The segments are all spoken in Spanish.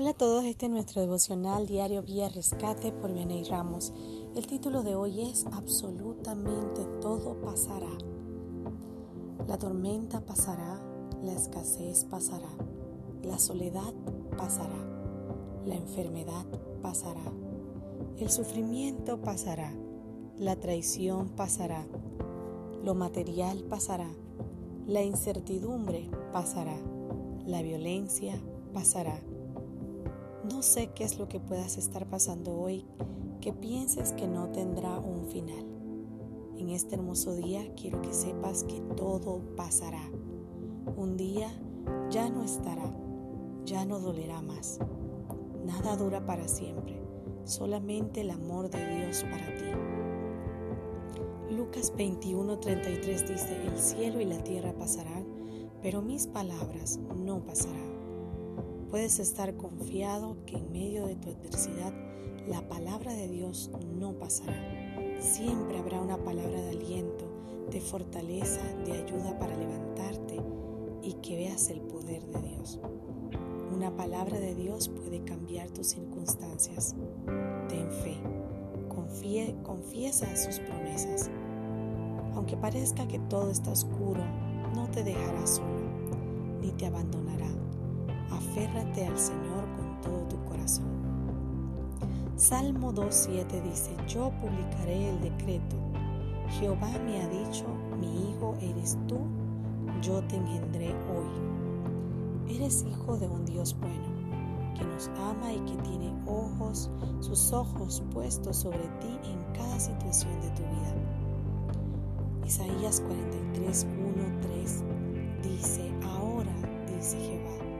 Hola a todos, este es nuestro devocional diario Vía Rescate por Vianey Ramos. El título de hoy es Absolutamente todo pasará. La tormenta pasará, la escasez pasará, la soledad pasará, la enfermedad pasará, el sufrimiento pasará, la traición pasará, lo material pasará, la incertidumbre pasará, la violencia pasará no sé qué es lo que puedas estar pasando hoy que pienses que no tendrá un final. En este hermoso día quiero que sepas que todo pasará. Un día ya no estará, ya no dolerá más. Nada dura para siempre, solamente el amor de Dios para ti. Lucas 21:33 dice, el cielo y la tierra pasarán, pero mis palabras no pasarán. Puedes estar confiado que en medio de tu adversidad la palabra de Dios no pasará. Siempre habrá una palabra de aliento, de fortaleza, de ayuda para levantarte y que veas el poder de Dios. Una palabra de Dios puede cambiar tus circunstancias. Ten fe, confiesa sus promesas. Aunque parezca que todo está oscuro, no te dejará solo, ni te abandonará aférrate al Señor con todo tu corazón. Salmo 2.7 dice, yo publicaré el decreto. Jehová me ha dicho, mi hijo eres tú, yo te engendré hoy. Eres hijo de un Dios bueno, que nos ama y que tiene ojos, sus ojos puestos sobre ti en cada situación de tu vida. Isaías 43, 3 dice, ahora, dice Jehová,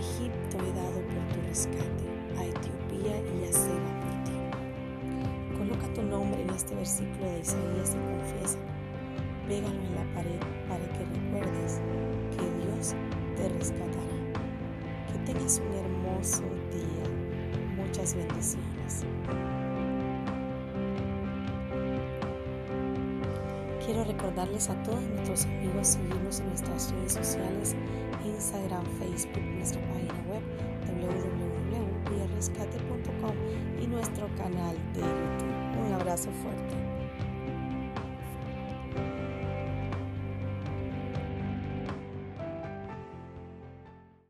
Egipto he dado por tu rescate, a Etiopía y a Seba por ti. Coloca tu nombre en este versículo de Isaías y confiesa. Pégalo en la pared para que recuerdes que Dios te rescatará. Que tengas un hermoso día. Muchas bendiciones. Quiero recordarles a todos nuestros amigos seguirnos en nuestras redes sociales, Instagram, Facebook, nuestra página web www.rescate.com y nuestro canal de YouTube. Un abrazo fuerte.